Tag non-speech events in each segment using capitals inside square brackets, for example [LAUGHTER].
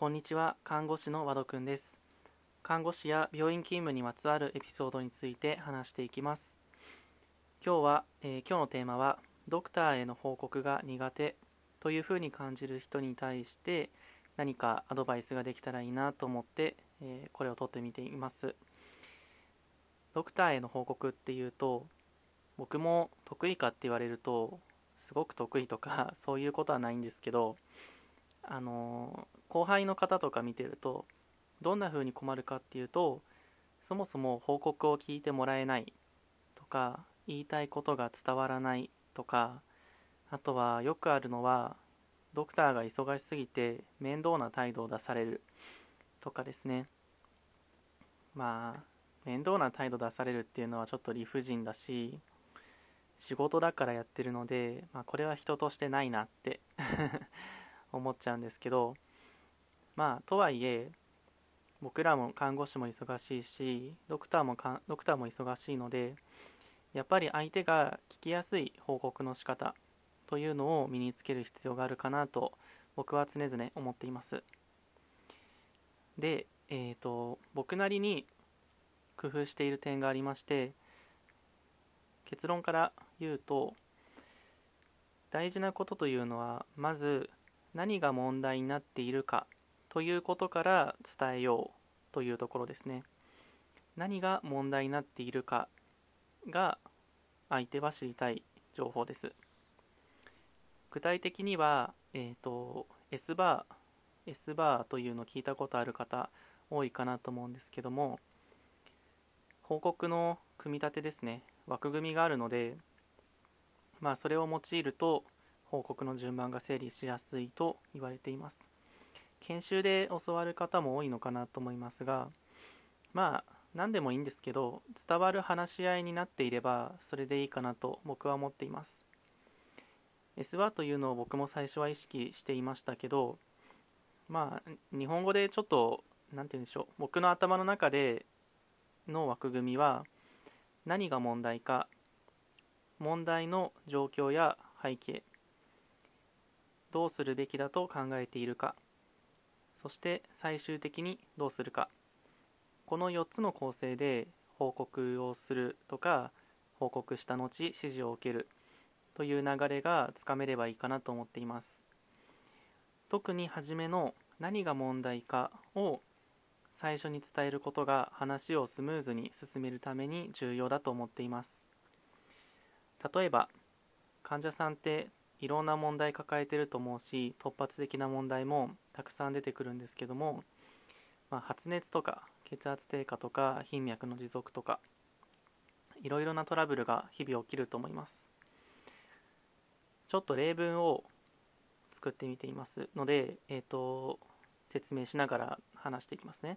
こんにちは看護師の和戸くんです。看護師や病院勤務にまつわるエピソードについて話していきます。今日は、えー、今日のテーマはドクターへの報告が苦手というふうに感じる人に対して何かアドバイスができたらいいなと思って、えー、これを撮ってみています。ドクターへの報告っていうと僕も得意かって言われるとすごく得意とかそういうことはないんですけどあの後輩の方とか見てるとどんな風に困るかっていうとそもそも報告を聞いてもらえないとか言いたいことが伝わらないとかあとはよくあるのはドクターが忙しすぎて面倒な態度を出されるとかですね。まあ面倒な態度出されるっていうのはちょっと理不尽だし仕事だからやってるので、まあ、これは人としてないなって。思っちゃうんですけどまあとはいえ僕らも看護師も忙しいしドクターもドクターも忙しいのでやっぱり相手が聞きやすい報告の仕方というのを身につける必要があるかなと僕は常々思っています。で、えーと、僕なりに工夫している点がありまして結論から言うと大事なことというのはまず何が問題になっているかということから伝えようというところですね。何が問題になっているかが相手は知りたい情報です。具体的には、えーと、S バー S バーというのを聞いたことある方多いかなと思うんですけども報告の組み立てですね。枠組みがあるのでまあそれを用いると報告の順番が整理しやすいと言われています。研修で教わる方も多いのかなと思いますがまあ何でもいいんですけど伝わる話し合いになっていればそれでいいかなと僕は思っています。S はというのを僕も最初は意識していましたけどまあ日本語でちょっと何て言うんでしょう僕の頭の中での枠組みは何が問題か問題の状況や背景どうするべきだと考えているか。そして最終的にどうするか。この4つの構成で報告をするとか報告した後指示を受けるという流れがつかめればいいかなと思っています。特に初めの何が問題かを最初に伝えることが話をスムーズに進めるために重要だと思っています。例えば患者さんっていろんな問題抱えてると思うし突発的な問題もたくさん出てくるんですけども、まあ、発熱とか血圧低下とか頻脈の持続とかいろいろなトラブルが日々起きると思います。ちょっと例文を作ってみていますので、えーと、説明しながら話していきますね。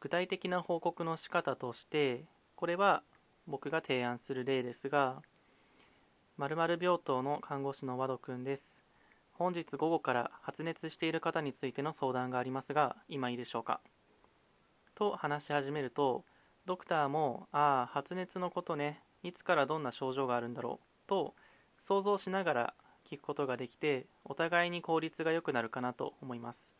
具体的な報告の仕方としてこれは僕が提案する例ですが〇〇病棟の看護師の和戸くんです。本日午後から発熱している方についての相談がありますが、今いいでしょうか？と話し始めると、ドクターも、ああ、発熱のことね、いつからどんな症状があるんだろう？と想像しながら聞くことができて、お互いに効率が良くなるかなと思います。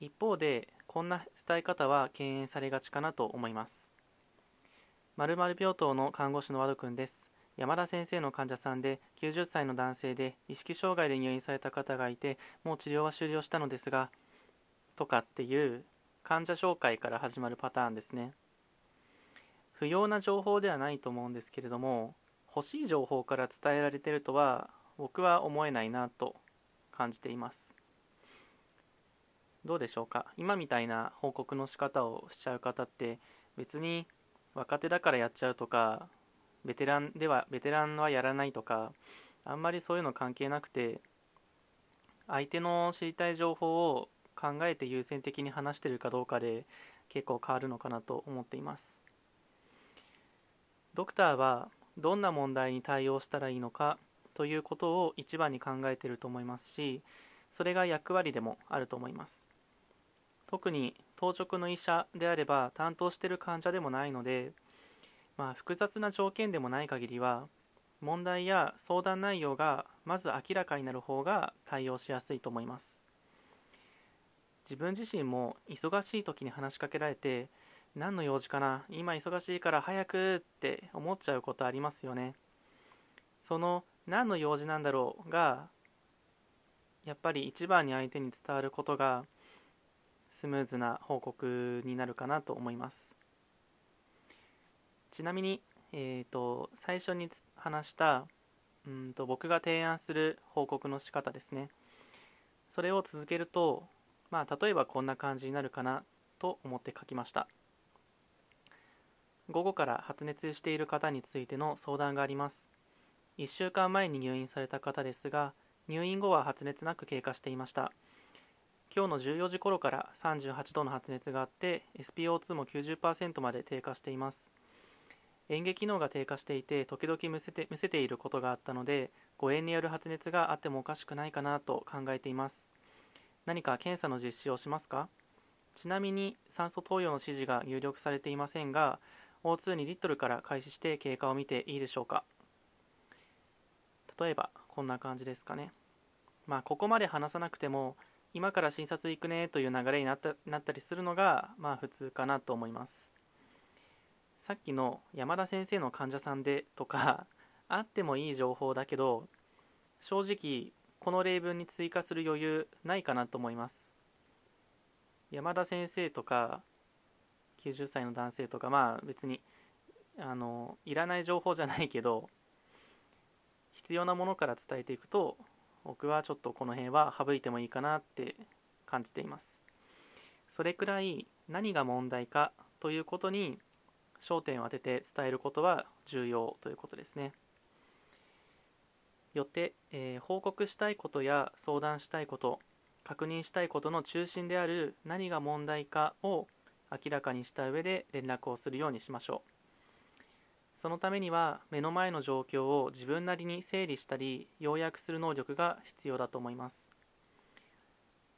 一方で、こんな伝え方は敬遠されがちかなと思います。〇〇病棟の看護師の和戸くんです。山田先生の患者さんで90歳の男性で意識障害で入院された方がいてもう治療は終了したのですがとかっていう患者紹介から始まるパターンですね。不要な情報ではないと思うんですけれども欲しい情報から伝えられてるとは僕は思えないなと感じています。どうでしょうか？今みたいな報告の仕方をしちゃう方って別に若手だからやっちゃうとかベテランではベテランはやらないとかあんまりそういうの関係なくて相手の知りたい情報を考えて優先的に話してるかどうかで結構変わるのかなと思っています。ドクターはどんな問題に対応したらいいのかということを一番に考えていると思いますしそれが役割でもあると思います。特に当直の医者であれば担当している患者でもないのでまあ、複雑な条件でもない限りは問題や相談内容がまず明らかになる方が対応しやすいと思います。自分自身も忙しい時に話しかけられて何の用事かな今忙しいから早くって思っちゃうことありますよね。その何の用事なんだろうがやっぱり一番に相手に伝わることがスムーズな報告になるかなと思います。ちなみに、えーと、最初に話したうんと僕が提案する報告の仕方ですね。それを続けるとまあ例えばこんな感じになるかなと思って書きました。午後から発熱している方についての相談があります。1週間前に入院された方ですが入院後は発熱なく経過していました。今日の14時頃から38度の発熱があって SPO2 も90%まで低下しています。嚥下機能が低下していて時々むせてむせていることがあったので誤嚥による発熱があってもおかしくないかなと考えています。何か検査の実施をしますか？ちなみに酸素投与の指示が入力されていませんが O2 2リットルから開始して経過を見ていいでしょうか？例えばこんな感じですかね。まあここまで話さなくても今から診察行くねという流れになったなったりするのがまあ普通かなと思います。さっきの山田先生の患者さんでとか [LAUGHS] あってもいい情報だけど正直この例文に追加する余裕ないかなと思います。山田先生とか90歳の男性とかまあ別にあのいらない情報じゃないけど必要なものから伝えていくと僕はちょっとこの辺は省いてもいいかなって感じています。それくらい何が問題かということに焦点を当てて伝えることは重要ということですね。よって、えー、報告したいことや相談したいこと確認したいことの中心である何が問題かを明らかにした上で連絡をするようにしましょう。そのためには目の前の状況を自分なりに整理したり要約する能力が必要だと思います。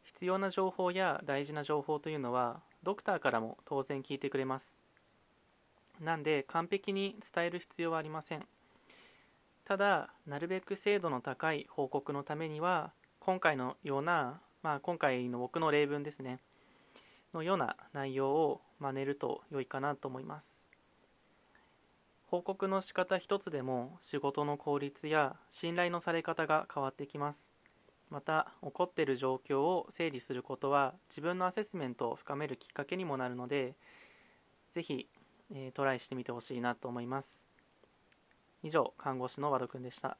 必要な情報や大事な情報というのはドクターからも当然聞いてくれます。なんで完璧に伝える必要はありません。ただなるべく精度の高い報告のためには今回のような、まあ、今回の僕の例文ですね。のような内容を真似ると良いかなと思います。報告の仕方一つでも仕事の効率や信頼のされ方が変わってきます。また起こっている状況を整理することは自分のアセスメントを深めるきっかけにもなるのでぜひ、えー、トライしてみてほしいなと思います。以上看護師の和田くんでした。